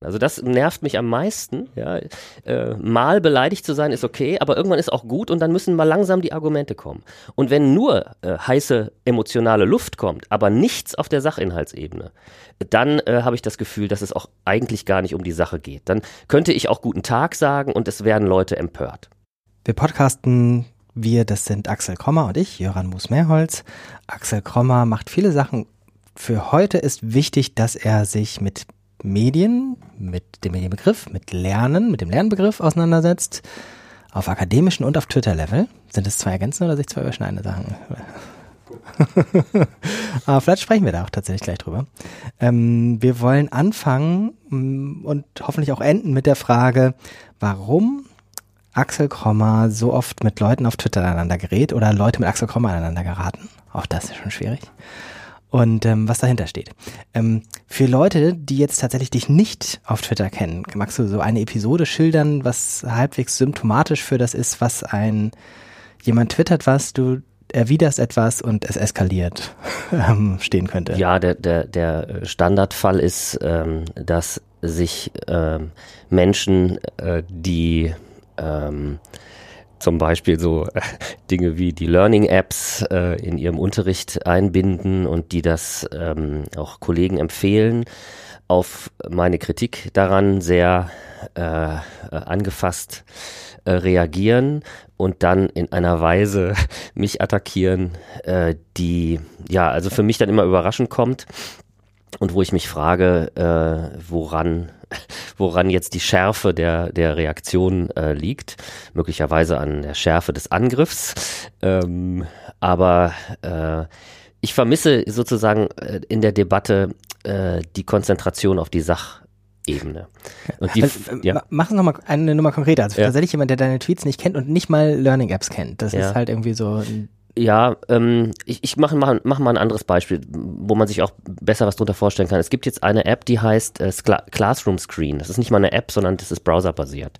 Also das nervt mich am meisten. Ja. Äh, mal beleidigt zu sein ist okay, aber irgendwann ist auch gut und dann müssen mal langsam die Argumente kommen. Und wenn nur äh, heiße emotionale Luft kommt, aber nichts auf der Sachinhaltsebene, dann äh, habe ich das Gefühl, dass es auch eigentlich gar nicht um die Sache geht. Dann könnte ich auch guten Tag sagen und es werden Leute empört. Wir podcasten wir, das sind Axel Krommer und ich, Jöran Moos-Mehrholz. Axel Krommer macht viele Sachen. Für heute ist wichtig, dass er sich mit Medien, mit dem Medienbegriff, mit Lernen, mit dem Lernbegriff auseinandersetzt. Auf akademischen und auf Twitter-Level. Sind es zwei ergänzende oder sich zwei überschneidende Sachen? Aber vielleicht sprechen wir da auch tatsächlich gleich drüber. Ähm, wir wollen anfangen mm, und hoffentlich auch enden mit der Frage, warum Axel Krommer so oft mit Leuten auf Twitter aneinander gerät oder Leute mit Axel Krommer aneinander geraten. Auch das ist schon schwierig und ähm, was dahinter steht. Ähm, für Leute, die jetzt tatsächlich dich nicht auf Twitter kennen, magst du so eine Episode schildern, was halbwegs symptomatisch für das ist, was ein jemand twittert was, du erwiderst etwas und es eskaliert ähm, stehen könnte? Ja, der, der, der Standardfall ist, ähm, dass sich ähm, Menschen, äh, die ähm, zum Beispiel so äh, Dinge wie die Learning-Apps äh, in ihrem Unterricht einbinden und die das ähm, auch Kollegen empfehlen, auf meine Kritik daran sehr äh, äh, angefasst äh, reagieren und dann in einer Weise mich attackieren, die ja also für mich dann immer überraschend kommt und wo ich mich frage, äh, woran woran jetzt die Schärfe der, der Reaktion äh, liegt. Möglicherweise an der Schärfe des Angriffs. Ähm, aber äh, ich vermisse sozusagen äh, in der Debatte äh, die Konzentration auf die Sach. Ebene. Und die, also, ja. Mach es nochmal eine Nummer konkreter. Also ja. tatsächlich jemand, der deine Tweets nicht kennt und nicht mal Learning Apps kennt. Das ja. ist halt irgendwie so ein ja, ähm, ich, ich mache mach, mach mal ein anderes Beispiel, wo man sich auch besser was drunter vorstellen kann. Es gibt jetzt eine App, die heißt äh, Classroom Screen. Das ist nicht mal eine App, sondern das ist browserbasiert.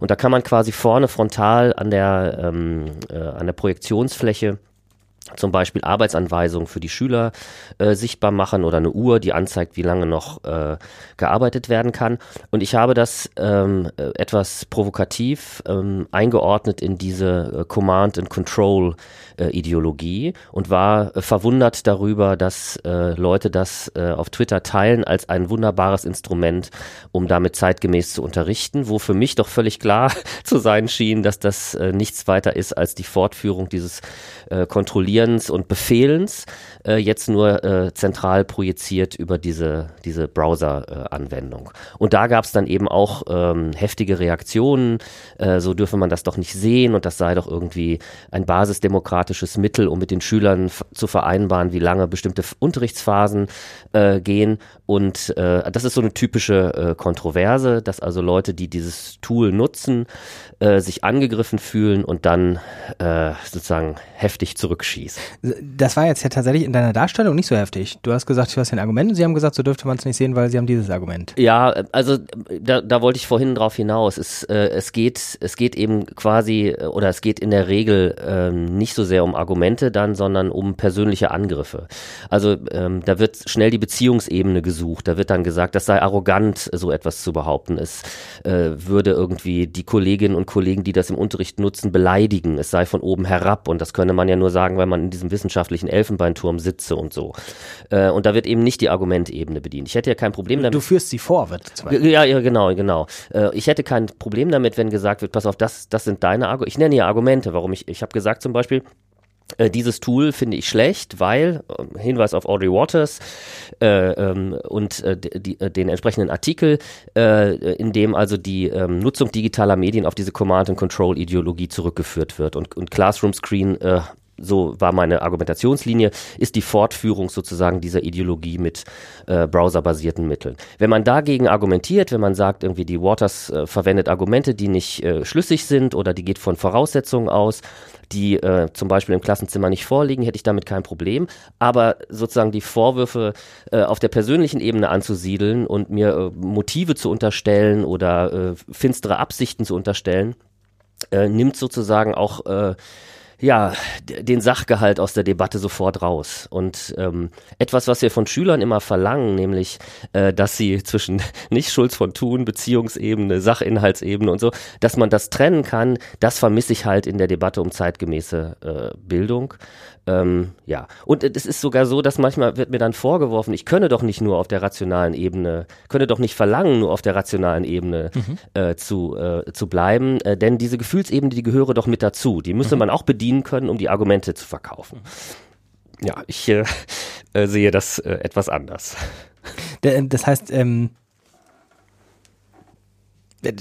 Und da kann man quasi vorne frontal an der, ähm, äh, an der Projektionsfläche zum Beispiel Arbeitsanweisungen für die Schüler äh, sichtbar machen oder eine Uhr, die anzeigt, wie lange noch äh, gearbeitet werden kann. Und ich habe das ähm, äh, etwas provokativ ähm, eingeordnet in diese äh, Command and Control äh, Ideologie und war äh, verwundert darüber, dass Leute das auf Twitter teilen als ein wunderbares Instrument, um damit zeitgemäß zu unterrichten, wo für mich doch völlig klar zu sein schien, dass das nichts weiter ist als die Fortführung dieses äh, Kontrollierens und Befehlens, äh, jetzt nur äh, zentral projiziert über diese, diese Browser-Anwendung. und da gab es dann eben auch ähm, heftige Reaktionen, äh, so dürfe man das doch nicht sehen und das sei doch irgendwie ein basisdemokratisches Mittel, um mit den Schülern zu vereinbaren, wie lange bestimmte Unterrichtsphasen äh, gehen. Und äh, das ist so eine typische Kontroverse, dass also Leute, die dieses Tool nutzen, sich angegriffen fühlen und dann sozusagen heftig zurückschießen. Das war jetzt ja tatsächlich in deiner Darstellung nicht so heftig. Du hast gesagt, du hast ein Argument und sie haben gesagt, so dürfte man es nicht sehen, weil sie haben dieses Argument. Ja, also da, da wollte ich vorhin drauf hinaus. Es, äh, es, geht, es geht eben quasi, oder es geht in der Regel ähm, nicht so sehr um Argumente dann, sondern um persönliche Angriffe. Also ähm, da wird schnell die Beziehungsebene gesucht gesucht. Da wird dann gesagt, das sei arrogant, so etwas zu behaupten. Es äh, würde irgendwie die Kolleginnen und Kollegen, die das im Unterricht nutzen, beleidigen. Es sei von oben herab. Und das könne man ja nur sagen, weil man in diesem wissenschaftlichen Elfenbeinturm sitze und so. Äh, und da wird eben nicht die Argumentebene bedient. Ich hätte ja kein Problem damit. Du führst sie vor, wird Ja, ja, genau, genau. Äh, ich hätte kein Problem damit, wenn gesagt wird, pass auf, das, das sind deine Argumente. Ich nenne ja Argumente, warum ich, ich habe gesagt zum Beispiel, äh, dieses Tool finde ich schlecht, weil, äh, Hinweis auf Audrey Waters äh, ähm, und äh, die, den entsprechenden Artikel, in dem also die ähm, Nutzung digitaler Medien auf diese Command-and-Control-Ideologie zurückgeführt wird. Und, und Classroom Screen so war meine Argumentationslinie, ist die Fortführung sozusagen dieser Ideologie mit äh, browserbasierten Mitteln. Wenn man dagegen argumentiert, wenn man sagt, irgendwie die Waters äh, verwendet Argumente, die nicht äh, schlüssig sind oder die geht von Voraussetzungen aus, die äh, zum Beispiel im Klassenzimmer nicht vorliegen, hätte ich damit kein Problem. Aber sozusagen die Vorwürfe äh, auf der persönlichen Ebene anzusiedeln und mir äh, Motive zu unterstellen oder äh, finstere Absichten zu unterstellen, äh, nimmt sozusagen auch äh, ja, den Sachgehalt aus der Debatte sofort raus. Und ähm, etwas, was wir von Schülern immer verlangen, nämlich, äh, dass sie zwischen nicht Schulz von Thun, Beziehungsebene, Sachinhaltsebene und so, dass man das trennen kann, das vermisse ich halt in der Debatte um zeitgemäße äh, Bildung. Ähm, ja, und es ist sogar so, dass manchmal wird mir dann vorgeworfen, ich könne doch nicht nur auf der rationalen Ebene, könne doch nicht verlangen, nur auf der rationalen Ebene mhm. äh, zu, äh, zu bleiben, äh, denn diese Gefühlsebene, die gehöre doch mit dazu. Die müsste mhm. man auch bedienen können, um die Argumente zu verkaufen. Ja, ich äh, äh, sehe das äh, etwas anders. Das heißt, ähm,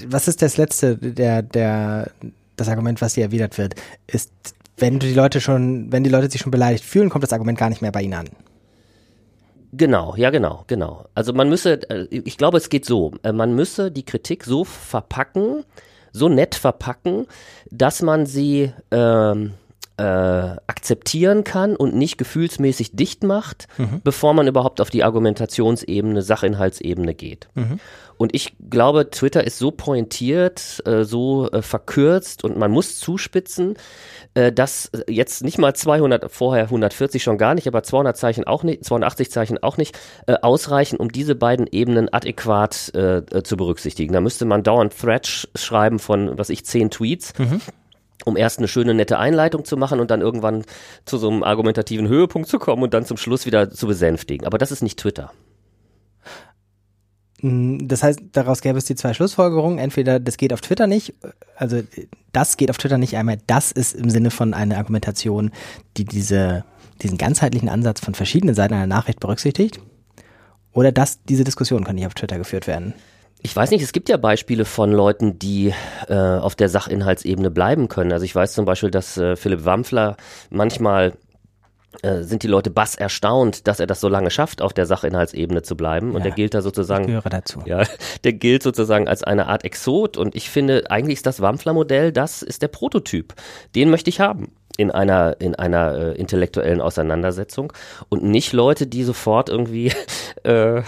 was ist das letzte, der, der, das Argument, was hier erwidert wird? Ist wenn die Leute schon, wenn die Leute sich schon beleidigt fühlen, kommt das Argument gar nicht mehr bei ihnen an. Genau, ja, genau, genau. Also man müsse, äh, ich glaube, es geht so, äh, man müsse die Kritik so verpacken, so nett verpacken, dass man sie ähm, äh, akzeptieren kann und nicht gefühlsmäßig dicht macht, mhm. bevor man überhaupt auf die Argumentationsebene, Sachinhaltsebene geht. Mhm. Und ich glaube, Twitter ist so pointiert, äh, so äh, verkürzt und man muss zuspitzen, äh, dass jetzt nicht mal 200, vorher 140 schon gar nicht, aber 200 Zeichen auch nicht, 280 Zeichen auch nicht, ausreichen, um diese beiden Ebenen adäquat zu berücksichtigen. Da müsste man dauernd Threads schreiben von, was ich, 10 Tweets. Mhm um erst eine schöne, nette Einleitung zu machen und dann irgendwann zu so einem argumentativen Höhepunkt zu kommen und dann zum Schluss wieder zu besänftigen. Aber das ist nicht Twitter. Mm, das heißt, daraus gäbe es die zwei Schlussfolgerungen. Entweder das geht auf Twitter nicht, also das geht auf Twitter nicht einmal. Das ist im Sinne von einer Argumentation, die diese, diesen ganzheitlichen Ansatz von verschiedenen Seiten einer Nachricht berücksichtigt. Oder dass diese Diskussion kann nicht auf Twitter geführt werden. Ich weiß nicht, es gibt ja Beispiele von Leuten, die äh, auf der Sachinhaltsebene bleiben können. Also ich weiß zum Beispiel, dass äh, Philipp Wampfler manchmal äh, sind die Leute bass erstaunt, dass er das so lange schafft, auf der Sachinhaltsebene zu bleiben. Und ja, der gilt da sozusagen. Ich gehöre dazu. Ja, der gilt sozusagen als eine Art Exot. Und ich finde, eigentlich ist das Wampfler-Modell, das ist der Prototyp. Den möchte ich haben in einer in einer äh, intellektuellen Auseinandersetzung und nicht Leute, die sofort irgendwie äh,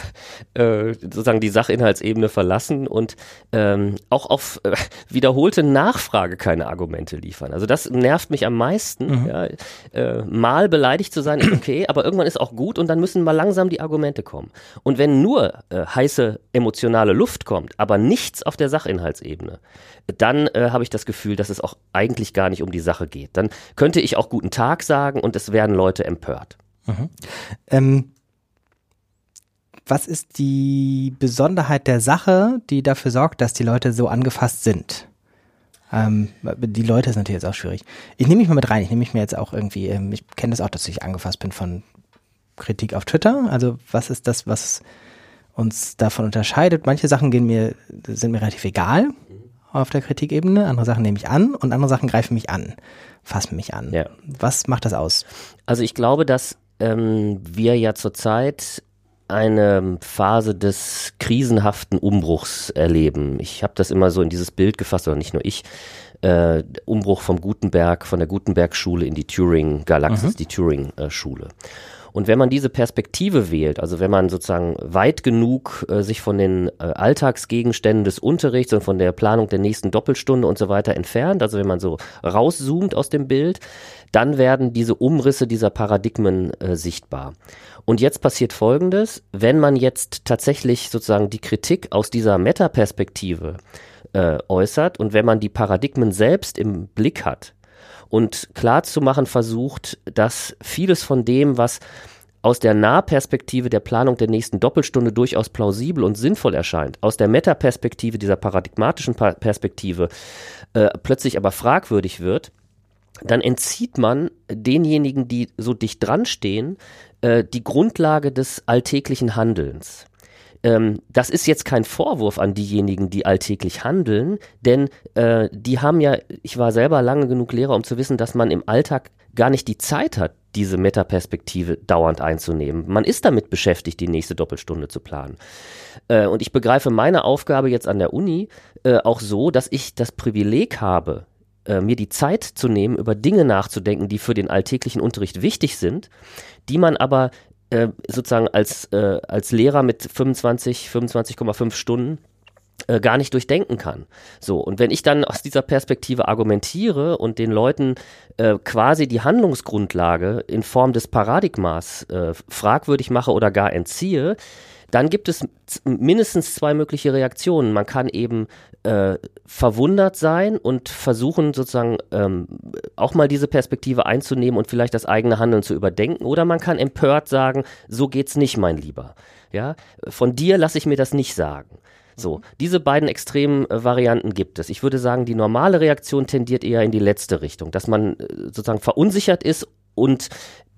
äh, sozusagen die Sachinhaltsebene verlassen und ähm, auch auf äh, wiederholte Nachfrage keine Argumente liefern. Also das nervt mich am meisten. Mhm. Ja, äh, mal beleidigt zu sein ist okay, aber irgendwann ist auch gut und dann müssen mal langsam die Argumente kommen. Und wenn nur äh, heiße emotionale Luft kommt, aber nichts auf der Sachinhaltsebene, dann äh, habe ich das Gefühl, dass es auch eigentlich gar nicht um die Sache geht. Dann könnte ich auch guten Tag sagen und es werden Leute empört. Mhm. Ähm, was ist die Besonderheit der Sache, die dafür sorgt, dass die Leute so angefasst sind? Ähm, die Leute ist natürlich jetzt auch schwierig. Ich nehme mich mal mit rein. Ich nehme mich mir jetzt auch irgendwie, ähm, ich kenne das auch, dass ich angefasst bin von Kritik auf Twitter. Also was ist das, was uns davon unterscheidet? Manche Sachen gehen mir, sind mir relativ egal auf der Kritikebene, andere Sachen nehme ich an und andere Sachen greifen mich an, fassen mich an. Ja. Was macht das aus? Also ich glaube, dass ähm, wir ja zurzeit eine Phase des krisenhaften Umbruchs erleben. Ich habe das immer so in dieses Bild gefasst, oder nicht nur ich, äh, Umbruch vom Gutenberg, von der Gutenberg-Schule in die Turing-Galaxis, mhm. die Turing-Schule. Äh, und wenn man diese Perspektive wählt, also wenn man sozusagen weit genug äh, sich von den äh, Alltagsgegenständen des Unterrichts und von der Planung der nächsten Doppelstunde und so weiter entfernt, also wenn man so rauszoomt aus dem Bild, dann werden diese Umrisse dieser Paradigmen äh, sichtbar. Und jetzt passiert Folgendes, wenn man jetzt tatsächlich sozusagen die Kritik aus dieser Metaperspektive äh, äußert und wenn man die Paradigmen selbst im Blick hat, und klar zu machen versucht, dass vieles von dem, was aus der Nahperspektive der Planung der nächsten Doppelstunde durchaus plausibel und sinnvoll erscheint, aus der Metaperspektive dieser paradigmatischen pa Perspektive äh, plötzlich aber fragwürdig wird, dann entzieht man denjenigen, die so dicht dran stehen, äh, die Grundlage des alltäglichen Handelns. Ähm, das ist jetzt kein Vorwurf an diejenigen, die alltäglich handeln, denn äh, die haben ja, ich war selber lange genug Lehrer, um zu wissen, dass man im Alltag gar nicht die Zeit hat, diese Metaperspektive dauernd einzunehmen. Man ist damit beschäftigt, die nächste Doppelstunde zu planen. Äh, und ich begreife meine Aufgabe jetzt an der Uni äh, auch so, dass ich das Privileg habe, äh, mir die Zeit zu nehmen, über Dinge nachzudenken, die für den alltäglichen Unterricht wichtig sind, die man aber äh, sozusagen als, äh, als Lehrer mit 25, 25,5 Stunden äh, gar nicht durchdenken kann. So, und wenn ich dann aus dieser Perspektive argumentiere und den Leuten äh, quasi die Handlungsgrundlage in Form des Paradigmas äh, fragwürdig mache oder gar entziehe, dann gibt es mindestens zwei mögliche Reaktionen. Man kann eben äh, verwundert sein und versuchen sozusagen ähm, auch mal diese Perspektive einzunehmen und vielleicht das eigene Handeln zu überdenken. Oder man kann empört sagen, so geht's nicht, mein Lieber. Ja, von dir lasse ich mir das nicht sagen. So, mhm. diese beiden extremen äh, Varianten gibt es. Ich würde sagen, die normale Reaktion tendiert eher in die letzte Richtung, dass man äh, sozusagen verunsichert ist und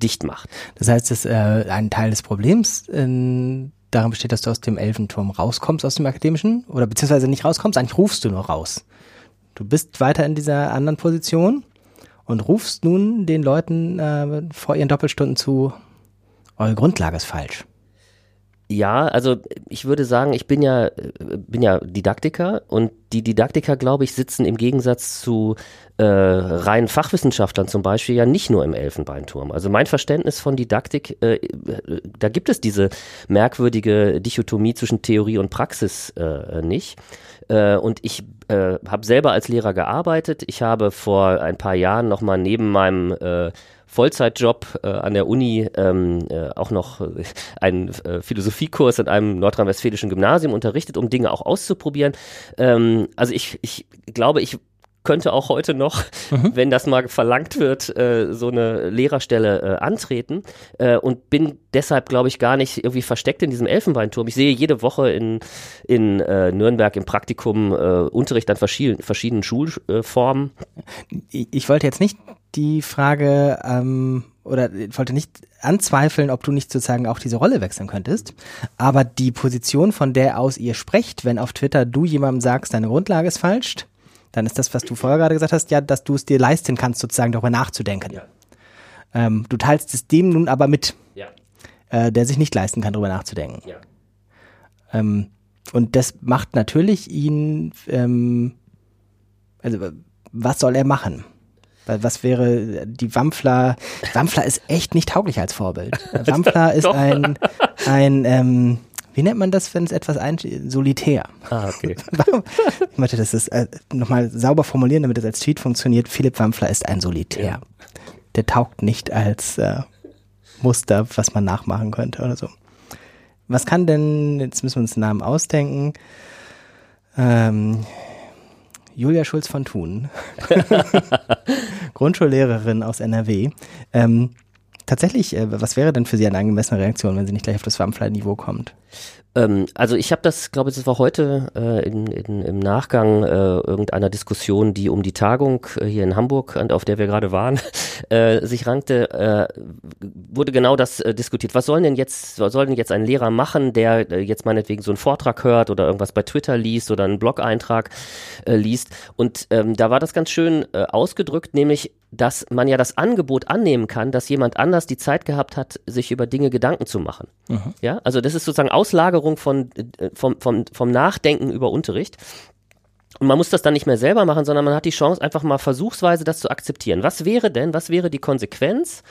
dicht macht. Das heißt, dass äh, ein Teil des Problems in darin besteht, dass du aus dem Elfenturm rauskommst, aus dem Akademischen, oder beziehungsweise nicht rauskommst, eigentlich rufst du nur raus. Du bist weiter in dieser anderen Position und rufst nun den Leuten äh, vor ihren Doppelstunden zu, eure Grundlage ist falsch. Ja, also ich würde sagen, ich bin ja, bin ja Didaktiker und die Didaktiker, glaube ich, sitzen im Gegensatz zu äh, reinen Fachwissenschaftlern zum Beispiel ja nicht nur im Elfenbeinturm. Also mein Verständnis von Didaktik, äh, da gibt es diese merkwürdige Dichotomie zwischen Theorie und Praxis äh, nicht. Äh, und ich äh, habe selber als Lehrer gearbeitet. Ich habe vor ein paar Jahren nochmal neben meinem äh, Vollzeitjob äh, an der Uni ähm, äh, auch noch äh, einen äh, Philosophiekurs in einem nordrhein-westfälischen Gymnasium unterrichtet, um Dinge auch auszuprobieren. Ähm, also ich, ich glaube, ich könnte auch heute noch, mhm. wenn das mal verlangt wird, äh, so eine Lehrerstelle äh, antreten äh, und bin deshalb, glaube ich, gar nicht irgendwie versteckt in diesem Elfenbeinturm. Ich sehe jede Woche in, in äh, Nürnberg im Praktikum äh, Unterricht an verschiedenen, verschiedenen Schulformen. Ich wollte jetzt nicht die Frage ähm, oder ich wollte nicht anzweifeln, ob du nicht sozusagen auch diese Rolle wechseln könntest, aber die Position, von der aus ihr sprecht, wenn auf Twitter du jemandem sagst, deine Grundlage ist falsch, dann ist das, was du vorher gerade gesagt hast, ja, dass du es dir leisten kannst, sozusagen darüber nachzudenken. Ja. Ähm, du teilst es dem nun aber mit, ja. äh, der sich nicht leisten kann, darüber nachzudenken. Ja. Ähm, und das macht natürlich ihn, ähm, also was soll er machen? Was wäre die Wampfler? Wampfler ist echt nicht tauglich als Vorbild. Wampfler ist ein, ein ähm, wie nennt man das, wenn es etwas ein solitär? Ah, okay. ich möchte das ist, äh, nochmal sauber formulieren, damit es als Tweet funktioniert. Philipp Wampfler ist ein Solitär. Ja. Der taugt nicht als äh, Muster, was man nachmachen könnte oder so. Was kann denn, jetzt müssen wir uns den Namen ausdenken, ähm, Julia Schulz von Thun, Grundschullehrerin aus NRW. Ähm, tatsächlich, äh, was wäre denn für Sie eine angemessene Reaktion, wenn sie nicht gleich auf das Wampfler-Niveau kommt? Ähm, also ich habe das, glaube ich, das war heute äh, in, in, im Nachgang äh, irgendeiner Diskussion, die um die Tagung äh, hier in Hamburg, auf der wir gerade waren, äh, sich rankte, äh, wurde genau das äh, diskutiert. Was soll denn jetzt, was soll denn jetzt ein Lehrer machen, der jetzt meinetwegen so einen Vortrag hört oder irgendwas bei Twitter liest oder einen Blog-Eintrag liest? Und ähm, da war das ganz schön ausgedrückt, nämlich dass man ja das Angebot annehmen kann, dass jemand anders die Zeit gehabt hat, sich über Dinge Gedanken zu machen. Mhm. Ja, also das ist sozusagen Auslagerung von, äh, vom, vom, vom Nachdenken über Unterricht. Und man muss das dann nicht mehr selber machen, sondern man hat die Chance, einfach mal versuchsweise das zu akzeptieren. Was wäre denn, was wäre die Konsequenz,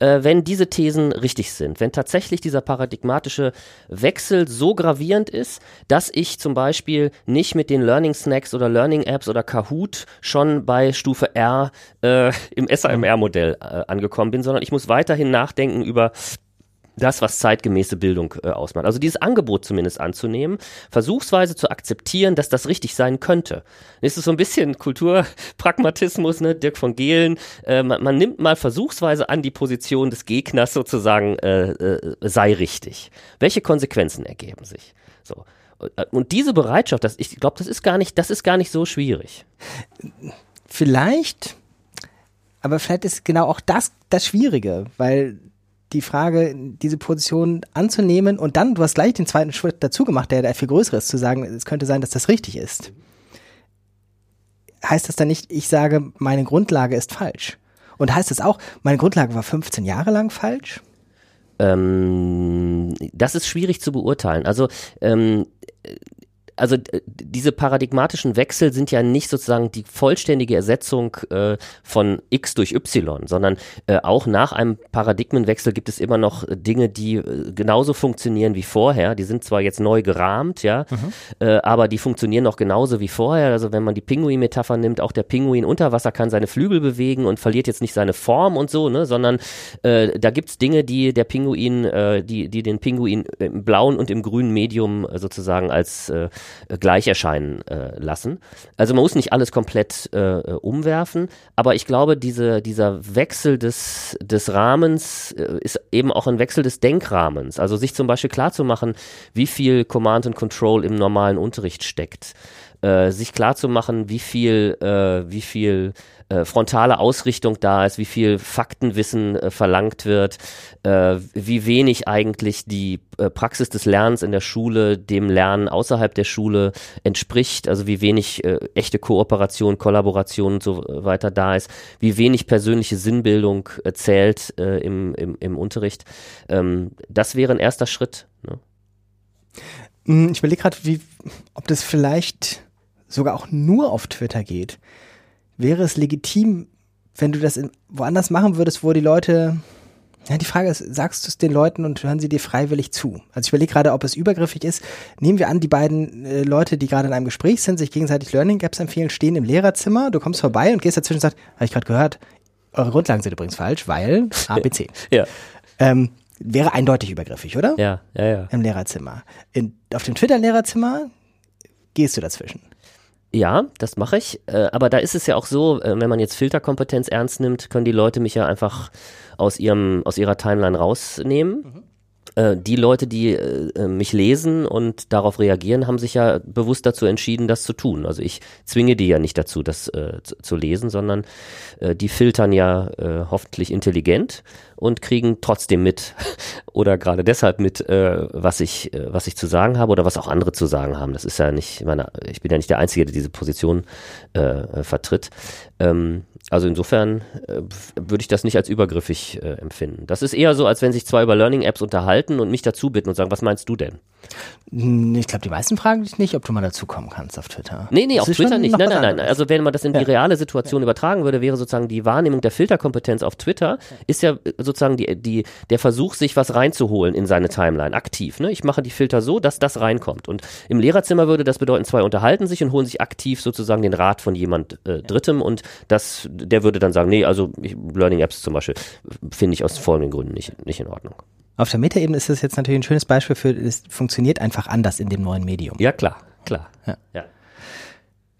äh, wenn diese Thesen richtig sind? Wenn tatsächlich dieser paradigmatische Wechsel so gravierend ist, dass ich zum Beispiel nicht mit den Learning Snacks oder Learning Apps oder Kahoot schon bei Stufe R äh, im SAMR-Modell äh, angekommen bin, sondern ich muss weiterhin nachdenken über das, was zeitgemäße Bildung äh, ausmacht. Also dieses Angebot zumindest anzunehmen, versuchsweise zu akzeptieren, dass das richtig sein könnte. Es ist so ein bisschen Kulturpragmatismus, ne? Dirk von Gehlen. Äh, man, man, nimmt mal versuchsweise an die Position des Gegners sozusagen, äh, äh, sei richtig. Welche Konsequenzen ergeben sich? So. Äh, und diese Bereitschaft, das, ich glaube, das ist gar nicht, das ist gar nicht so schwierig. Vielleicht, aber vielleicht ist genau auch das das Schwierige, weil die Frage, diese Position anzunehmen und dann, du hast gleich den zweiten Schritt dazu gemacht, der, der viel größer ist, zu sagen, es könnte sein, dass das richtig ist. Heißt das dann nicht, ich sage, meine Grundlage ist falsch? Und heißt das auch, meine Grundlage war 15 Jahre lang falsch? Ähm, das ist schwierig zu beurteilen. Also ähm, also diese paradigmatischen Wechsel sind ja nicht sozusagen die vollständige Ersetzung äh, von X durch Y, sondern äh, auch nach einem Paradigmenwechsel gibt es immer noch Dinge, die äh, genauso funktionieren wie vorher. Die sind zwar jetzt neu gerahmt, ja, mhm. äh, aber die funktionieren noch genauso wie vorher. Also wenn man die Pinguin-Metapher nimmt, auch der Pinguin unter Wasser kann seine Flügel bewegen und verliert jetzt nicht seine Form und so, ne, sondern äh, da gibt's Dinge, die der Pinguin, äh, die, die den Pinguin im blauen und im grünen Medium äh, sozusagen als äh, gleich erscheinen äh, lassen. Also man muss nicht alles komplett äh, umwerfen, aber ich glaube, diese, dieser Wechsel des, des Rahmens äh, ist eben auch ein Wechsel des Denkrahmens. Also sich zum Beispiel klarzumachen, wie viel Command and Control im normalen Unterricht steckt. Äh, sich klarzumachen, wie viel, äh, wie viel äh, frontale Ausrichtung da ist, wie viel Faktenwissen äh, verlangt wird, äh, wie wenig eigentlich die äh, Praxis des Lernens in der Schule dem Lernen außerhalb der Schule entspricht, also wie wenig äh, echte Kooperation, Kollaboration und so weiter da ist, wie wenig persönliche Sinnbildung äh, zählt äh, im, im, im Unterricht. Ähm, das wäre ein erster Schritt. Ne? Hm, ich überlege gerade, ob das vielleicht sogar auch nur auf Twitter geht wäre es legitim, wenn du das in, woanders machen würdest, wo die Leute, ja, die Frage ist, sagst du es den Leuten und hören sie dir freiwillig zu? Also ich überlege gerade, ob es übergriffig ist. Nehmen wir an, die beiden äh, Leute, die gerade in einem Gespräch sind, sich gegenseitig Learning Gaps empfehlen, stehen im Lehrerzimmer, du kommst vorbei und gehst dazwischen und sagst, habe ich gerade gehört, eure Grundlagen sind übrigens falsch, weil ABC. ja. Ähm, wäre eindeutig übergriffig, oder? Ja, ja, ja. Im Lehrerzimmer. In, auf dem Twitter-Lehrerzimmer gehst du dazwischen. Ja, das mache ich. Äh, aber da ist es ja auch so, äh, wenn man jetzt Filterkompetenz ernst nimmt, können die Leute mich ja einfach aus ihrem, aus ihrer Timeline rausnehmen. Mhm. Äh, die Leute, die mich lesen und darauf reagieren, haben sich ja bewusst dazu entschieden, das zu tun. Also ich zwinge die ja nicht dazu, das äh, zu, zu, lesen, sondern äh, die filtern ja äh, hoffentlich intelligent und kriegen trotzdem mit oder gerade deshalb mit, äh, was ich, was ich zu sagen habe oder was auch andere zu sagen haben. Das ist ja nicht, meine, ich bin ja nicht der Einzige, der diese Position vertritt. Ähm, also insofern äh, würde ich das nicht als übergriffig äh, empfinden. Das ist eher so, als wenn sich zwei über Learning-Apps unterhalten und mich dazu bitten und sagen, was meinst du denn? Hm, ich glaube, die meisten fragen dich nicht, ob du mal dazukommen kannst auf Twitter. Nee, nee, das auf Twitter nicht. Nein, nein, nein. Also wenn man das in die ja. reale Situation ja. übertragen würde, wäre sozusagen die Wahrnehmung der Filterkompetenz auf Twitter, ist ja sozusagen die, die, der Versuch, sich was reinzuholen in seine Timeline, aktiv. Ne? Ich mache die Filter so, dass das reinkommt. Und im Lehrerzimmer würde das bedeuten, zwei unterhalten sich und holen sich aktiv sozusagen den Rat von jemand äh, Drittem und das, der würde dann sagen, nee, also ich, Learning Apps zum Beispiel finde ich aus folgenden Gründen nicht, nicht in Ordnung. Auf der Metaebene ist das jetzt natürlich ein schönes Beispiel für, es funktioniert einfach anders in dem neuen Medium. Ja, klar, klar. Ja. ja.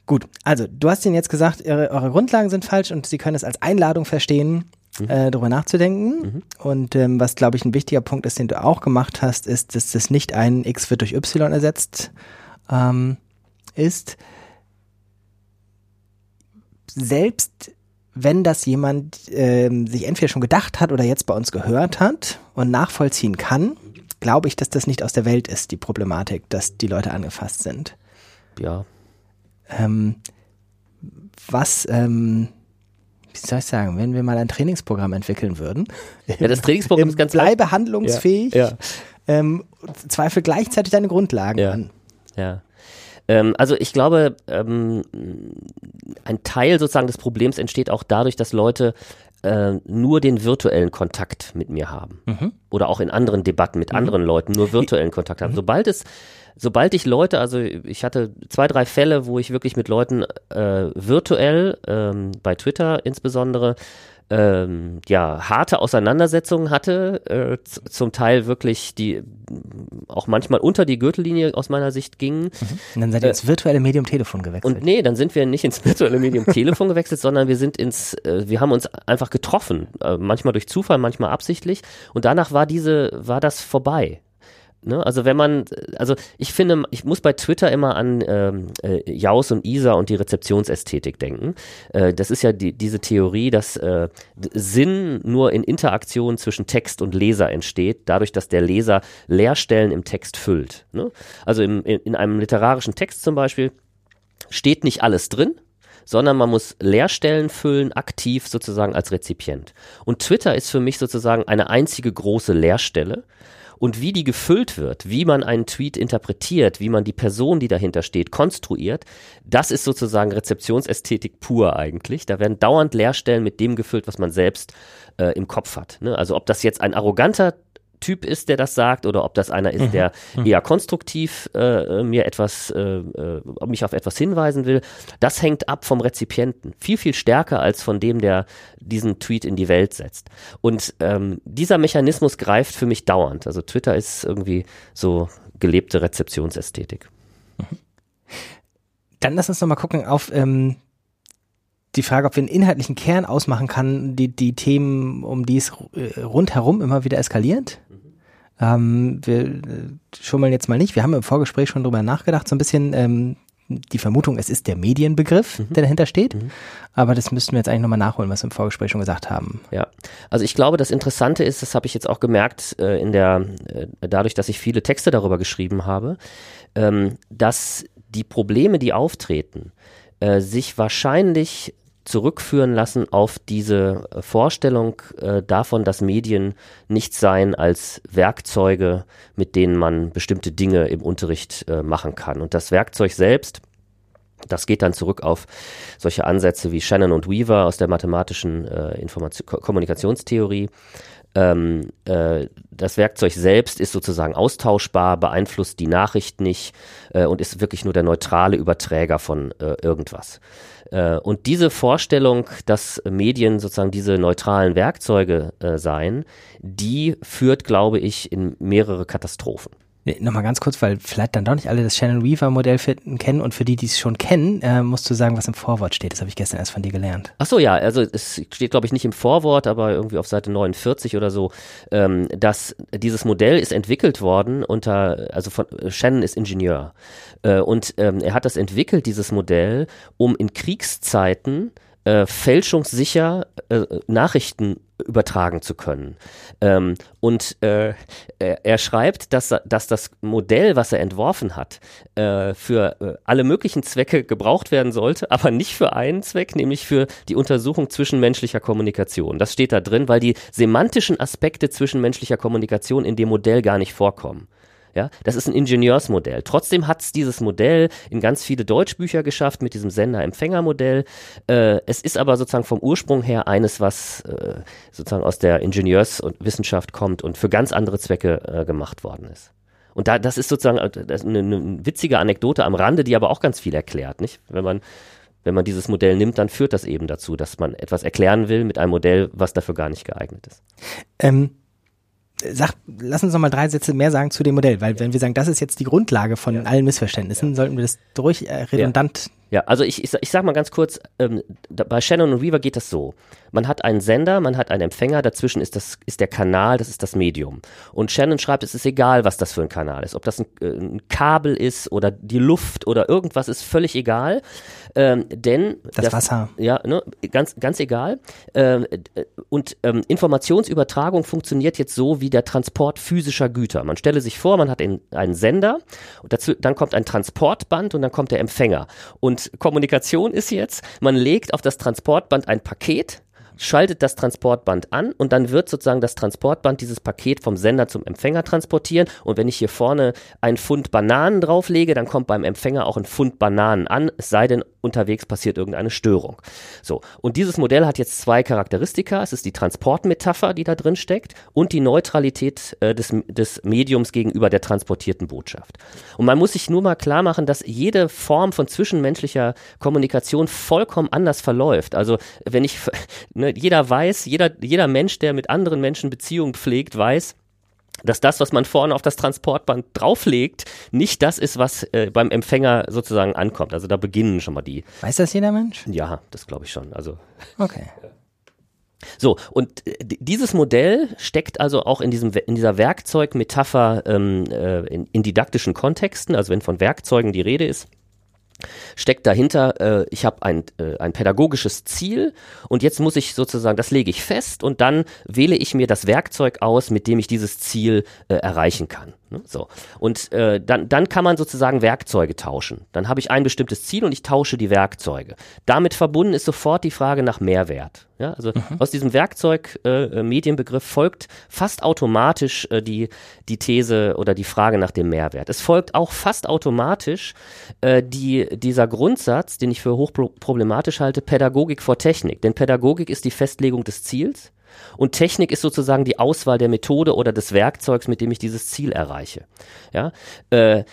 Gut, also du hast ihnen jetzt gesagt, eure, eure Grundlagen sind falsch und sie können es als Einladung verstehen, mhm. äh, darüber nachzudenken. Mhm. Und ähm, was, glaube ich, ein wichtiger Punkt ist, den du auch gemacht hast, ist, dass das nicht ein X wird durch Y ersetzt ähm, ist. Selbst wenn das jemand ähm, sich entweder schon gedacht hat oder jetzt bei uns gehört hat und nachvollziehen kann, glaube ich, dass das nicht aus der Welt ist, die Problematik, dass die Leute angefasst sind. Ja. Ähm, was, ähm, wie soll ich sagen, wenn wir mal ein Trainingsprogramm entwickeln würden? Ja, das Trainingsprogramm ist ganz Bleibe handlungsfähig, ja, ja. Ähm, zweifel gleichzeitig deine Grundlagen ja. an. Ja. Ähm, also ich glaube, ähm, ein Teil sozusagen des Problems entsteht auch dadurch, dass Leute äh, nur den virtuellen Kontakt mit mir haben. Mhm. Oder auch in anderen Debatten mit mhm. anderen Leuten nur virtuellen Kontakt haben. Mhm. Sobald es sobald ich Leute, also ich hatte zwei, drei Fälle, wo ich wirklich mit Leuten äh, virtuell, ähm, bei Twitter insbesondere, ähm, ja, harte Auseinandersetzungen hatte, äh, zum Teil wirklich, die auch manchmal unter die Gürtellinie aus meiner Sicht gingen. Mhm. Und dann seid ihr äh, ins virtuelle Medium Telefon gewechselt. Und nee, dann sind wir nicht ins virtuelle Medium Telefon gewechselt, sondern wir sind ins, äh, wir haben uns einfach getroffen, äh, manchmal durch Zufall, manchmal absichtlich. Und danach war diese, war das vorbei. Ne? Also wenn man, also ich finde, ich muss bei Twitter immer an ähm, äh, Jaus und Isa und die Rezeptionsästhetik denken. Äh, das ist ja die, diese Theorie, dass äh, Sinn nur in Interaktion zwischen Text und Leser entsteht, dadurch, dass der Leser Leerstellen im Text füllt. Ne? Also im, in, in einem literarischen Text zum Beispiel steht nicht alles drin, sondern man muss Leerstellen füllen, aktiv sozusagen als Rezipient. Und Twitter ist für mich sozusagen eine einzige große Leerstelle und wie die gefüllt wird, wie man einen Tweet interpretiert, wie man die Person, die dahinter steht, konstruiert, das ist sozusagen Rezeptionsästhetik pur eigentlich. Da werden dauernd Leerstellen mit dem gefüllt, was man selbst äh, im Kopf hat. Ne? Also ob das jetzt ein arroganter Typ ist, der das sagt, oder ob das einer ist, mhm. der mhm. eher konstruktiv äh, mir etwas, äh, äh, mich auf etwas hinweisen will. Das hängt ab vom Rezipienten. Viel, viel stärker als von dem, der diesen Tweet in die Welt setzt. Und ähm, dieser Mechanismus greift für mich dauernd. Also Twitter ist irgendwie so gelebte Rezeptionsästhetik. Mhm. Dann lass uns nochmal gucken auf ähm, die Frage, ob wir einen inhaltlichen Kern ausmachen kann, die, die Themen, um die es äh, rundherum immer wieder eskaliert. Ähm, wir äh, schummeln jetzt mal nicht. Wir haben im Vorgespräch schon drüber nachgedacht, so ein bisschen ähm, die Vermutung, es ist der Medienbegriff, mhm. der dahinter steht. Mhm. Aber das müssten wir jetzt eigentlich nochmal nachholen, was wir im Vorgespräch schon gesagt haben. Ja, also ich glaube, das Interessante ist, das habe ich jetzt auch gemerkt, äh, in der, äh, dadurch, dass ich viele Texte darüber geschrieben habe, ähm, dass die Probleme, die auftreten, äh, sich wahrscheinlich zurückführen lassen auf diese äh, Vorstellung äh, davon, dass Medien nichts seien als Werkzeuge, mit denen man bestimmte Dinge im Unterricht äh, machen kann. Und das Werkzeug selbst, das geht dann zurück auf solche Ansätze wie Shannon und Weaver aus der mathematischen äh, Information Kommunikationstheorie. Ähm, äh, das Werkzeug selbst ist sozusagen austauschbar, beeinflusst die Nachricht nicht äh, und ist wirklich nur der neutrale Überträger von äh, irgendwas. Äh, und diese Vorstellung, dass Medien sozusagen diese neutralen Werkzeuge äh, seien, die führt, glaube ich, in mehrere Katastrophen. Nochmal ganz kurz, weil vielleicht dann doch nicht alle das Shannon Weaver Modell kennen und für die, die es schon kennen, äh, musst du sagen, was im Vorwort steht. Das habe ich gestern erst von dir gelernt. Ach so, ja, also es steht, glaube ich, nicht im Vorwort, aber irgendwie auf Seite 49 oder so, ähm, dass dieses Modell ist entwickelt worden unter, also von Shannon ist Ingenieur äh, und ähm, er hat das entwickelt, dieses Modell, um in Kriegszeiten äh, fälschungssicher äh, Nachrichten übertragen zu können. Ähm, und äh, er schreibt, dass, dass das Modell, was er entworfen hat, äh, für äh, alle möglichen Zwecke gebraucht werden sollte, aber nicht für einen Zweck, nämlich für die Untersuchung zwischenmenschlicher Kommunikation. Das steht da drin, weil die semantischen Aspekte zwischenmenschlicher Kommunikation in dem Modell gar nicht vorkommen. Ja, das ist ein Ingenieursmodell. Trotzdem hat es dieses Modell in ganz viele Deutschbücher geschafft mit diesem Sender-Empfänger-Modell. Äh, es ist aber sozusagen vom Ursprung her eines, was äh, sozusagen aus der Ingenieurs- und Wissenschaft kommt und für ganz andere Zwecke äh, gemacht worden ist. Und da, das ist sozusagen äh, das eine, eine witzige Anekdote am Rande, die aber auch ganz viel erklärt, nicht? Wenn man wenn man dieses Modell nimmt, dann führt das eben dazu, dass man etwas erklären will mit einem Modell, was dafür gar nicht geeignet ist. Ähm, sag, lass uns noch mal drei Sätze mehr sagen zu dem Modell, weil wenn wir sagen, das ist jetzt die Grundlage von ja. allen Missverständnissen, ja. sollten wir das durch äh, redundant. Ja. ja, also ich, ich, ich sag mal ganz kurz, ähm, da, bei Shannon und Weaver geht das so. Man hat einen Sender, man hat einen Empfänger, dazwischen ist das ist der Kanal, das ist das Medium. Und Shannon schreibt, es ist egal, was das für ein Kanal ist, ob das ein, äh, ein Kabel ist oder die Luft oder irgendwas ist völlig egal, ähm, denn das, das, Wasser, ja, ne, ganz ganz egal. Ähm, und ähm, Informationsübertragung funktioniert jetzt so wie der Transport physischer Güter. Man stelle sich vor, man hat einen, einen Sender und dazu dann kommt ein Transportband und dann kommt der Empfänger. Und Kommunikation ist jetzt, man legt auf das Transportband ein Paket schaltet das Transportband an und dann wird sozusagen das Transportband dieses Paket vom Sender zum Empfänger transportieren. Und wenn ich hier vorne ein Pfund Bananen drauflege, dann kommt beim Empfänger auch ein Pfund Bananen an, es sei denn, unterwegs passiert irgendeine Störung. So. Und dieses Modell hat jetzt zwei Charakteristika. Es ist die Transportmetapher, die da drin steckt und die Neutralität äh, des, des Mediums gegenüber der transportierten Botschaft. Und man muss sich nur mal klar machen, dass jede Form von zwischenmenschlicher Kommunikation vollkommen anders verläuft. Also, wenn ich, Ne, jeder weiß, jeder, jeder Mensch, der mit anderen Menschen Beziehungen pflegt, weiß, dass das, was man vorne auf das Transportband drauflegt, nicht das ist, was äh, beim Empfänger sozusagen ankommt. Also da beginnen schon mal die. Weiß das jeder Mensch? Ja, das glaube ich schon. Also. Okay. So, und äh, dieses Modell steckt also auch in, diesem, in dieser Werkzeugmetapher ähm, äh, in, in didaktischen Kontexten, also wenn von Werkzeugen die Rede ist, steckt dahinter, äh, ich habe ein, äh, ein pädagogisches Ziel und jetzt muss ich sozusagen, das lege ich fest und dann wähle ich mir das Werkzeug aus, mit dem ich dieses Ziel äh, erreichen kann. Ne? So. Und äh, dann, dann kann man sozusagen Werkzeuge tauschen. Dann habe ich ein bestimmtes Ziel und ich tausche die Werkzeuge. Damit verbunden ist sofort die Frage nach Mehrwert. Ja, also mhm. aus diesem Werkzeug-Medienbegriff äh, folgt fast automatisch äh, die, die These oder die Frage nach dem Mehrwert. Es folgt auch fast automatisch äh, die, dieser Grundsatz, den ich für hochproblematisch halte, Pädagogik vor Technik. Denn Pädagogik ist die Festlegung des Ziels und Technik ist sozusagen die Auswahl der Methode oder des Werkzeugs, mit dem ich dieses Ziel erreiche. Ja, äh,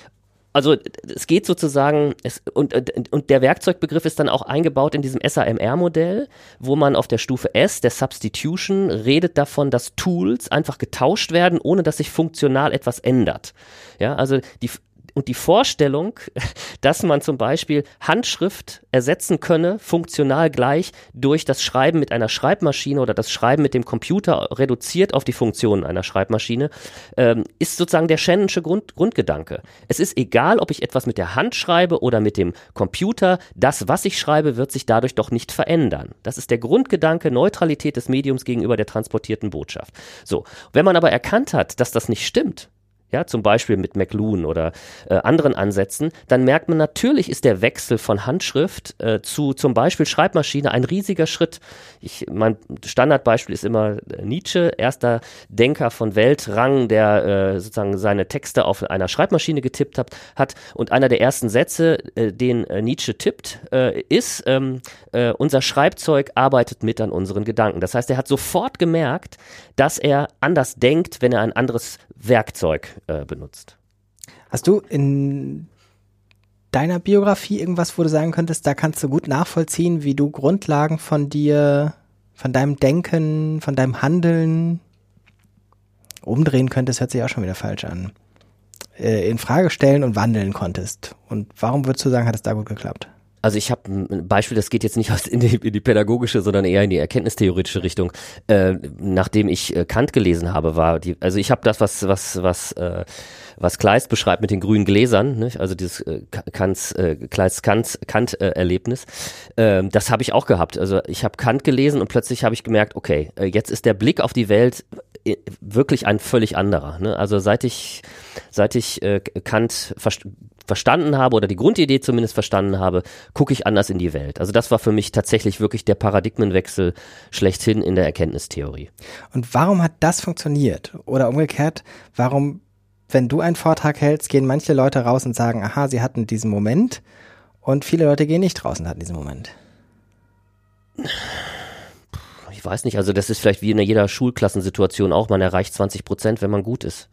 also es geht sozusagen, es, und, und der Werkzeugbegriff ist dann auch eingebaut in diesem SAMR-Modell, wo man auf der Stufe S, der Substitution, redet davon, dass Tools einfach getauscht werden, ohne dass sich funktional etwas ändert. Ja, also die, und die Vorstellung, dass man zum Beispiel Handschrift ersetzen könne, funktional gleich durch das Schreiben mit einer Schreibmaschine oder das Schreiben mit dem Computer reduziert auf die Funktionen einer Schreibmaschine, ähm, ist sozusagen der Shannonsche Grund, Grundgedanke. Es ist egal, ob ich etwas mit der Hand schreibe oder mit dem Computer, das, was ich schreibe, wird sich dadurch doch nicht verändern. Das ist der Grundgedanke Neutralität des Mediums gegenüber der transportierten Botschaft. So, wenn man aber erkannt hat, dass das nicht stimmt, ja, zum Beispiel mit McLuhan oder äh, anderen Ansätzen, dann merkt man natürlich ist der Wechsel von Handschrift äh, zu zum Beispiel Schreibmaschine ein riesiger Schritt. Ich, mein Standardbeispiel ist immer äh, Nietzsche, erster Denker von Weltrang, der äh, sozusagen seine Texte auf einer Schreibmaschine getippt hat, hat und einer der ersten Sätze, äh, den äh, Nietzsche tippt, ist, ähm, äh, unser Schreibzeug arbeitet mit an unseren Gedanken. Das heißt, er hat sofort gemerkt, dass er anders denkt, wenn er ein anderes Werkzeug äh, benutzt. Hast du in deiner Biografie irgendwas, wo du sagen könntest, da kannst du gut nachvollziehen, wie du Grundlagen von dir, von deinem Denken, von deinem Handeln umdrehen könntest, hört sich auch schon wieder falsch an. Äh, in Frage stellen und wandeln konntest. Und warum würdest du sagen, hat es da gut geklappt? Also ich habe ein Beispiel, das geht jetzt nicht in die, in die pädagogische, sondern eher in die erkenntnistheoretische Richtung. Äh, nachdem ich äh, Kant gelesen habe, war die, also ich habe das, was was was äh, was Kleist beschreibt mit den grünen Gläsern, nicht? also dieses äh, Kants, äh, Kleist Kant, Kant äh, Erlebnis, äh, das habe ich auch gehabt. Also ich habe Kant gelesen und plötzlich habe ich gemerkt, okay, äh, jetzt ist der Blick auf die Welt äh, wirklich ein völlig anderer. Ne? Also seit ich seit ich äh, Kant verstanden habe oder die Grundidee zumindest verstanden habe, gucke ich anders in die Welt. Also das war für mich tatsächlich wirklich der Paradigmenwechsel schlechthin in der Erkenntnistheorie. Und warum hat das funktioniert? Oder umgekehrt, warum, wenn du einen Vortrag hältst, gehen manche Leute raus und sagen, aha, sie hatten diesen Moment und viele Leute gehen nicht raus und hatten diesen Moment? Ich weiß nicht, also das ist vielleicht wie in jeder Schulklassensituation auch, man erreicht 20 Prozent, wenn man gut ist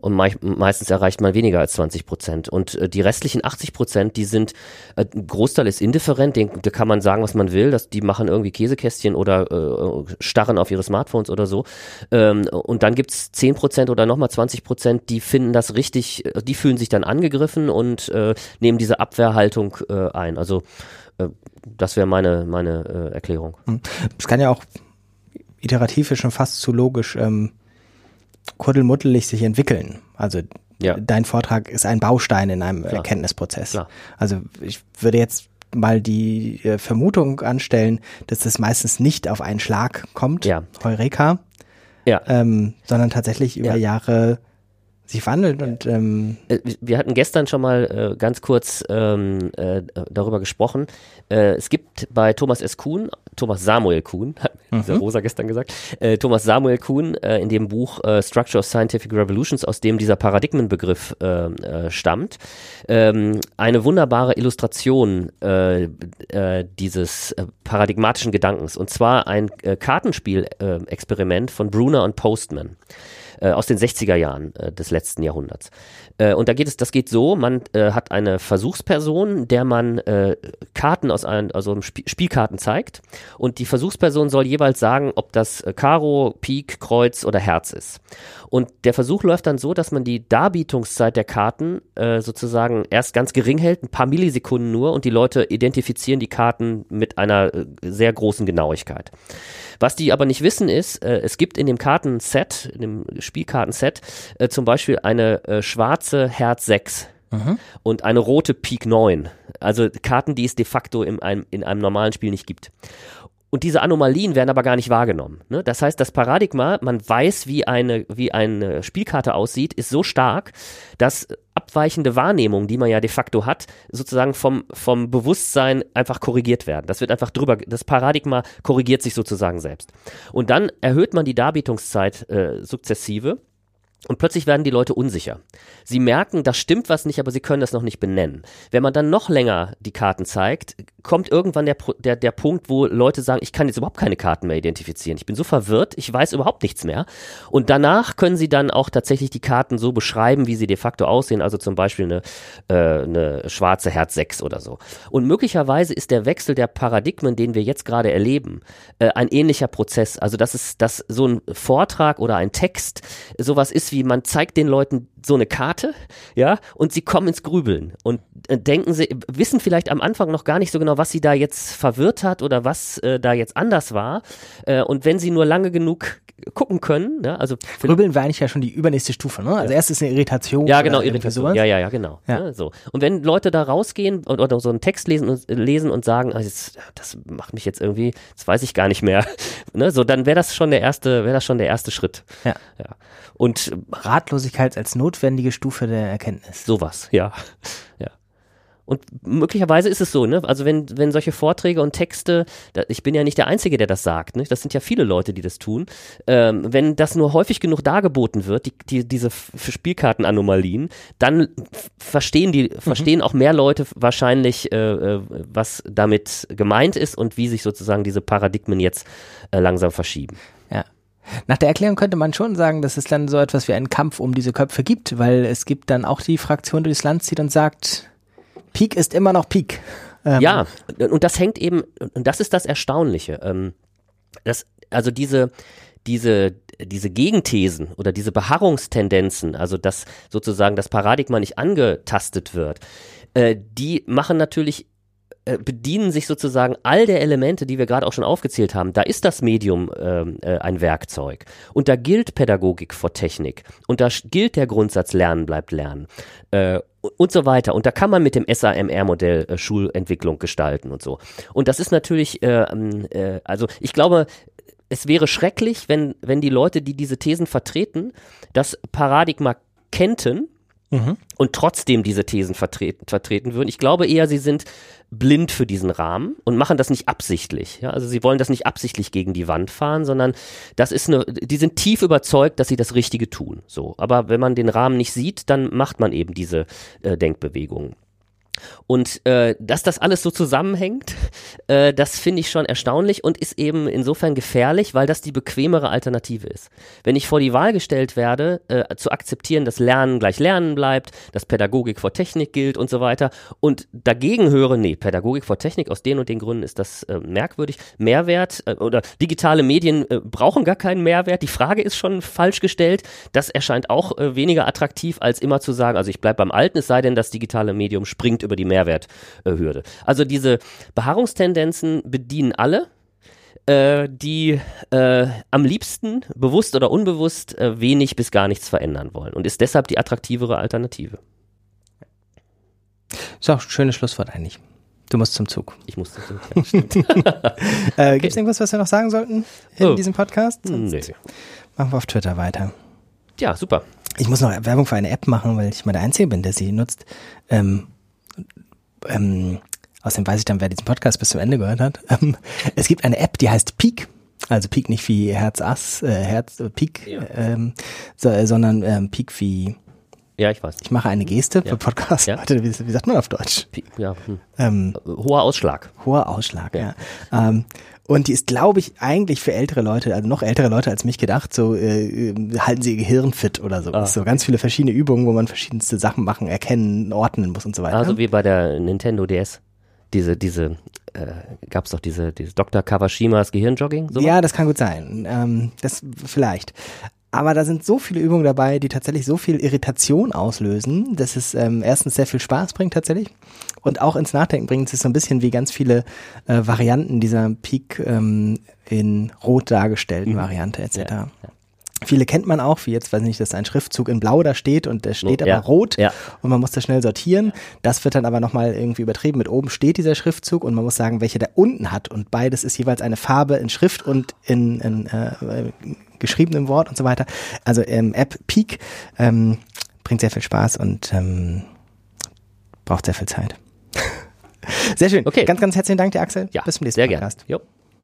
und me meistens erreicht man weniger als 20 Prozent. Und äh, die restlichen 80 Prozent, die sind, äh, ein Großteil ist indifferent, den, da kann man sagen, was man will, dass die machen irgendwie Käsekästchen oder äh, starren auf ihre Smartphones oder so. Ähm, und dann gibt's 10 Prozent oder nochmal 20 Prozent, die finden das richtig, äh, die fühlen sich dann angegriffen und äh, nehmen diese Abwehrhaltung äh, ein. Also äh, das wäre meine, meine äh, Erklärung. Hm. Es kann ja auch iterativ schon fast zu logisch. Ähm kuddelmuddelig sich entwickeln. Also ja. dein Vortrag ist ein Baustein in einem Klar. Erkenntnisprozess. Klar. Also ich würde jetzt mal die äh, Vermutung anstellen, dass das meistens nicht auf einen Schlag kommt, ja. Heureka, ja. Ähm, sondern tatsächlich über ja. Jahre sich wandelt und ähm äh, wir hatten gestern schon mal äh, ganz kurz ähm, äh, darüber gesprochen. Äh, es gibt bei Thomas S. Kuhn, Thomas Samuel Kuhn, hat mhm. Rosa gestern gesagt, äh, Thomas Samuel Kuhn äh, in dem Buch Structure of Scientific Revolutions, aus dem dieser Paradigmenbegriff stammt, ähm, eine wunderbare Illustration dieses paradigmatischen Gedankens und zwar ein Kartenspiel-Experiment von Brunner und Postman äh, aus den 60er Jahren äh, des letzten Jahrhunderts. Äh, und da geht es, das geht so, man äh, hat eine Versuchsperson, der man äh, Karten aus einem, also Sp Spielkarten zeigt und die Versuchsperson soll jeweils sagen, ob das Karo, Pik, Kreuz oder Herz ist. Und der Versuch läuft dann so, dass man die Darbietungszeit der Karten sozusagen erst ganz gering hält, ein paar Millisekunden nur, und die Leute identifizieren die Karten mit einer sehr großen Genauigkeit. Was die aber nicht wissen ist, es gibt in dem Kartenset, in dem Spielkartenset, äh, zum Beispiel eine äh, schwarze Herz 6 mhm. und eine rote Pik 9. Also Karten, die es de facto in einem, in einem normalen Spiel nicht gibt. Und diese Anomalien werden aber gar nicht wahrgenommen. Ne? Das heißt, das Paradigma, man weiß, wie eine, wie eine Spielkarte aussieht, ist so stark, dass abweichende Wahrnehmung, die man ja de facto hat, sozusagen vom, vom Bewusstsein einfach korrigiert werden. Das wird einfach drüber, das Paradigma korrigiert sich sozusagen selbst. Und dann erhöht man die Darbietungszeit äh, sukzessive und plötzlich werden die Leute unsicher. Sie merken, da stimmt was nicht, aber sie können das noch nicht benennen. Wenn man dann noch länger die Karten zeigt, kommt irgendwann der, der, der Punkt, wo Leute sagen, ich kann jetzt überhaupt keine Karten mehr identifizieren. Ich bin so verwirrt, ich weiß überhaupt nichts mehr. Und danach können sie dann auch tatsächlich die Karten so beschreiben, wie sie de facto aussehen. Also zum Beispiel eine, äh, eine schwarze Herz 6 oder so. Und möglicherweise ist der Wechsel der Paradigmen, den wir jetzt gerade erleben, äh, ein ähnlicher Prozess. Also dass es, dass so ein Vortrag oder ein Text sowas ist wie, man zeigt den Leuten so eine Karte, ja, und sie kommen ins Grübeln und äh, denken sie, wissen vielleicht am Anfang noch gar nicht so genau, was sie da jetzt verwirrt hat oder was äh, da jetzt anders war. Äh, und wenn sie nur lange genug gucken können, ne, also Grübeln war eigentlich ja schon die übernächste Stufe, ne? Also ja. erst ist eine Irritation. Ja, genau, Irritation. Ja, ja, ja, genau. Ja. Ne, so. Und wenn Leute da rausgehen oder, oder so einen Text lesen und lesen und sagen, also jetzt, das macht mich jetzt irgendwie, das weiß ich gar nicht mehr, ne, so dann wäre das schon der erste, wäre das schon der erste Schritt. Ja. ja. Und Ratlosigkeit als notwendige Stufe der Erkenntnis. Sowas, ja. ja. Und möglicherweise ist es so, ne? Also wenn, wenn solche Vorträge und Texte, da, ich bin ja nicht der Einzige, der das sagt, ne? Das sind ja viele Leute, die das tun. Ähm, wenn das nur häufig genug dargeboten wird, die, die, diese Spielkartenanomalien, dann verstehen die, mhm. verstehen auch mehr Leute wahrscheinlich, äh, äh, was damit gemeint ist und wie sich sozusagen diese Paradigmen jetzt äh, langsam verschieben. Ja. Nach der Erklärung könnte man schon sagen, dass es dann so etwas wie einen Kampf um diese Köpfe gibt, weil es gibt dann auch die Fraktion, die das Land zieht und sagt, Peak ist immer noch Peak. Ähm ja, und das hängt eben, und das ist das Erstaunliche. Ähm, das, also diese, diese, diese Gegenthesen oder diese Beharrungstendenzen, also dass sozusagen das Paradigma nicht angetastet wird, äh, die machen natürlich äh, bedienen sich sozusagen all der Elemente, die wir gerade auch schon aufgezählt haben. Da ist das Medium ähm, äh, ein Werkzeug. Und da gilt Pädagogik vor Technik. Und da gilt der Grundsatz Lernen bleibt Lernen. Äh, und so weiter. Und da kann man mit dem SAMR-Modell äh, Schulentwicklung gestalten und so. Und das ist natürlich, äh, ähm, äh, also ich glaube, es wäre schrecklich, wenn, wenn die Leute, die diese Thesen vertreten, das Paradigma kennten mhm. und trotzdem diese Thesen vertreten, vertreten würden. Ich glaube eher, sie sind blind für diesen Rahmen und machen das nicht absichtlich. Ja? Also sie wollen das nicht absichtlich gegen die Wand fahren, sondern das ist eine, die sind tief überzeugt, dass sie das Richtige tun. So. Aber wenn man den Rahmen nicht sieht, dann macht man eben diese äh, Denkbewegungen. Und äh, dass das alles so zusammenhängt, äh, das finde ich schon erstaunlich und ist eben insofern gefährlich, weil das die bequemere Alternative ist. Wenn ich vor die Wahl gestellt werde, äh, zu akzeptieren, dass Lernen gleich Lernen bleibt, dass Pädagogik vor Technik gilt und so weiter und dagegen höre, nee, Pädagogik vor Technik, aus den und den Gründen ist das äh, merkwürdig, Mehrwert äh, oder digitale Medien äh, brauchen gar keinen Mehrwert, die Frage ist schon falsch gestellt, das erscheint auch äh, weniger attraktiv, als immer zu sagen, also ich bleibe beim Alten, es sei denn, das digitale Medium springt über die Mehrwerthürde. Also diese Beharrungstendenzen bedienen alle, äh, die äh, am liebsten, bewusst oder unbewusst, äh, wenig bis gar nichts verändern wollen und ist deshalb die attraktivere Alternative. Ist auch ein schönes Schlusswort eigentlich. Du musst zum Zug. Ich muss zum Zug. Ja, äh, okay. Gibt es irgendwas, was wir noch sagen sollten in oh. diesem Podcast? Sonst nee. Machen wir auf Twitter weiter. Ja, super. Ich muss noch Werbung für eine App machen, weil ich mal der Einzige bin, der sie nutzt. Ähm, ähm, außerdem weiß ich dann, wer diesen Podcast bis zum Ende gehört hat. Ähm, es gibt eine App, die heißt Peak. Also Peak nicht wie Herz Ass, äh, Herz äh, Peak, ja. ähm, so, äh, sondern ähm, Peak wie ja, ich weiß. Ich mache eine Geste ja. für Podcast. Ja. Warte, wie, wie, sagt man auf Deutsch? Ja. Hm. Ähm, hoher Ausschlag. Hoher Ausschlag, ja. ja. Ähm, und die ist, glaube ich, eigentlich für ältere Leute, also noch ältere Leute als mich gedacht, so äh, halten sie ihr Gehirn fit oder so. Ah. So ganz viele verschiedene Übungen, wo man verschiedenste Sachen machen, erkennen, ordnen muss und so weiter. Also wie bei der Nintendo DS. Diese, diese, äh, gab es doch diese, diese Dr. Kawashimas Gehirnjogging? So ja, das kann gut sein. Ähm, das vielleicht. Aber da sind so viele Übungen dabei, die tatsächlich so viel Irritation auslösen, dass es ähm, erstens sehr viel Spaß bringt tatsächlich und auch ins Nachdenken bringt. Es ist so ein bisschen wie ganz viele äh, Varianten dieser Peak ähm, in rot dargestellten mhm. Variante etc. Ja, ja. Viele kennt man auch, wie jetzt, weiß nicht, dass ein Schriftzug in Blau da steht und der steht ja, aber rot ja. und man muss das schnell sortieren. Das wird dann aber nochmal irgendwie übertrieben. Mit oben steht dieser Schriftzug und man muss sagen, welche der unten hat. Und beides ist jeweils eine Farbe in Schrift und in, in äh, geschriebenem Wort und so weiter. Also ähm, App Peak ähm, bringt sehr viel Spaß und ähm, braucht sehr viel Zeit. Sehr schön. Okay. Ganz, ganz herzlichen Dank, dir Axel. Ja, Bis zum nächsten sehr Podcast. gerne. Jo.